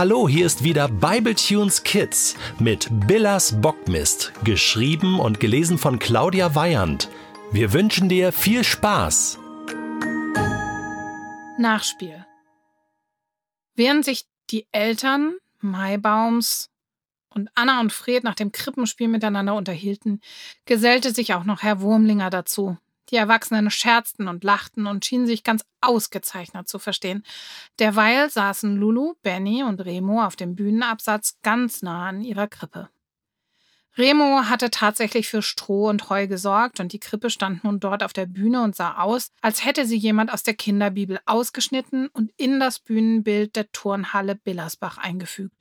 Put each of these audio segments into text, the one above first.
Hallo, hier ist wieder Bibletunes Kids mit Billas Bockmist, geschrieben und gelesen von Claudia Weyand. Wir wünschen dir viel Spaß. Nachspiel. Während sich die Eltern Maibaums und Anna und Fred nach dem Krippenspiel miteinander unterhielten, gesellte sich auch noch Herr Wurmlinger dazu, die Erwachsenen scherzten und lachten und schienen sich ganz ausgezeichnet zu verstehen. Derweil saßen Lulu, Benny und Remo auf dem Bühnenabsatz ganz nah an ihrer Krippe. Remo hatte tatsächlich für Stroh und Heu gesorgt und die Krippe stand nun dort auf der Bühne und sah aus, als hätte sie jemand aus der Kinderbibel ausgeschnitten und in das Bühnenbild der Turnhalle Billersbach eingefügt.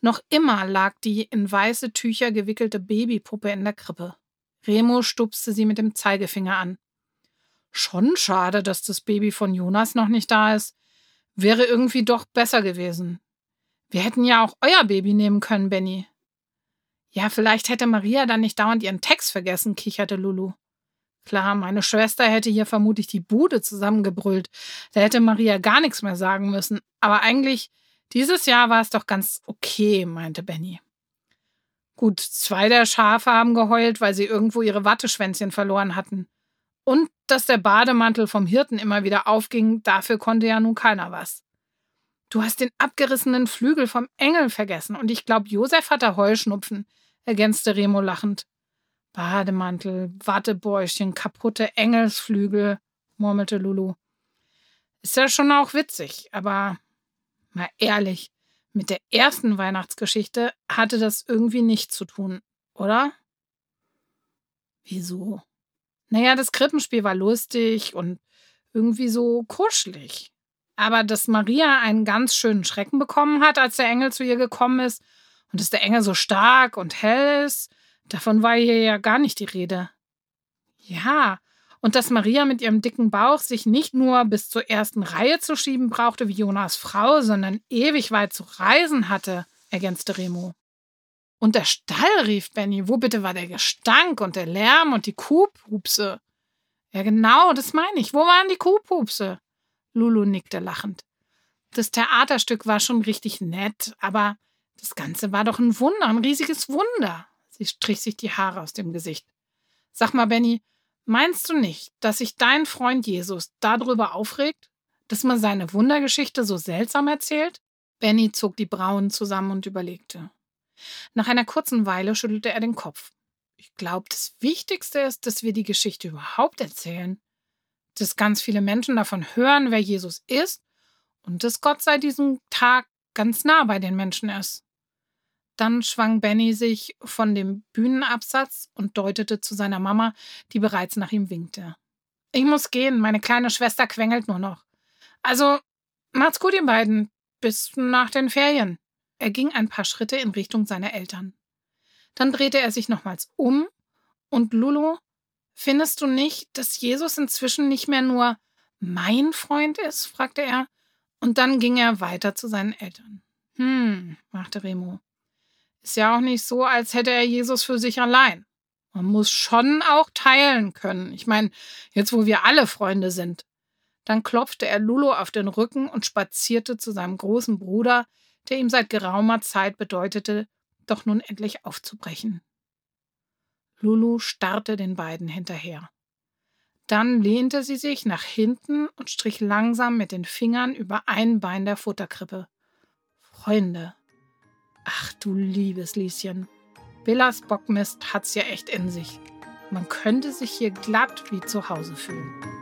Noch immer lag die in weiße Tücher gewickelte Babypuppe in der Krippe. Remo stupste sie mit dem Zeigefinger an. Schon schade, dass das Baby von Jonas noch nicht da ist. Wäre irgendwie doch besser gewesen. Wir hätten ja auch euer Baby nehmen können, Benny. Ja, vielleicht hätte Maria dann nicht dauernd ihren Text vergessen, kicherte Lulu. Klar, meine Schwester hätte hier vermutlich die Bude zusammengebrüllt. Da hätte Maria gar nichts mehr sagen müssen. Aber eigentlich, dieses Jahr war es doch ganz okay, meinte Benny. Gut, zwei der Schafe haben geheult, weil sie irgendwo ihre Watteschwänzchen verloren hatten. Und dass der Bademantel vom Hirten immer wieder aufging, dafür konnte ja nun keiner was. Du hast den abgerissenen Flügel vom Engel vergessen und ich glaube, Josef hatte Heuschnupfen, ergänzte Remo lachend. Bademantel, Wattebäuschen, kaputte Engelsflügel, murmelte Lulu. Ist ja schon auch witzig, aber mal ehrlich, mit der ersten Weihnachtsgeschichte hatte das irgendwie nichts zu tun, oder? Wieso? Naja, das Krippenspiel war lustig und irgendwie so kuschelig. Aber dass Maria einen ganz schönen Schrecken bekommen hat, als der Engel zu ihr gekommen ist, und dass der Engel so stark und hell ist, davon war hier ja gar nicht die Rede. Ja, und dass Maria mit ihrem dicken Bauch sich nicht nur bis zur ersten Reihe zu schieben brauchte wie Jonas Frau, sondern ewig weit zu reisen hatte, ergänzte Remo. Und der Stall, rief Benny. Wo bitte war der Gestank und der Lärm und die Kuhpupse? Ja, genau, das meine ich. Wo waren die Kuhpupse? Lulu nickte lachend. Das Theaterstück war schon richtig nett, aber das Ganze war doch ein Wunder, ein riesiges Wunder. Sie strich sich die Haare aus dem Gesicht. Sag mal, Benny, Meinst du nicht, dass sich dein Freund Jesus darüber aufregt, dass man seine Wundergeschichte so seltsam erzählt? Benny zog die Brauen zusammen und überlegte. Nach einer kurzen Weile schüttelte er den Kopf. Ich glaube, das Wichtigste ist, dass wir die Geschichte überhaupt erzählen. Dass ganz viele Menschen davon hören, wer Jesus ist und dass Gott seit diesem Tag ganz nah bei den Menschen ist. Dann schwang Benny sich von dem Bühnenabsatz und deutete zu seiner Mama, die bereits nach ihm winkte. Ich muss gehen, meine kleine Schwester quengelt nur noch. Also, macht's gut, ihr beiden. Bis nach den Ferien. Er ging ein paar Schritte in Richtung seiner Eltern. Dann drehte er sich nochmals um und Lulu, findest du nicht, dass Jesus inzwischen nicht mehr nur mein Freund ist? fragte er. Und dann ging er weiter zu seinen Eltern. Hm, machte Remo. Ist ja auch nicht so, als hätte er Jesus für sich allein. Man muss schon auch teilen können. Ich meine, jetzt wo wir alle Freunde sind. Dann klopfte er Lulu auf den Rücken und spazierte zu seinem großen Bruder, der ihm seit geraumer Zeit bedeutete, doch nun endlich aufzubrechen. Lulu starrte den beiden hinterher. Dann lehnte sie sich nach hinten und strich langsam mit den Fingern über ein Bein der Futterkrippe. Freunde, Ach du liebes Lieschen. Billas Bockmist hat's ja echt in sich. Man könnte sich hier glatt wie zu Hause fühlen.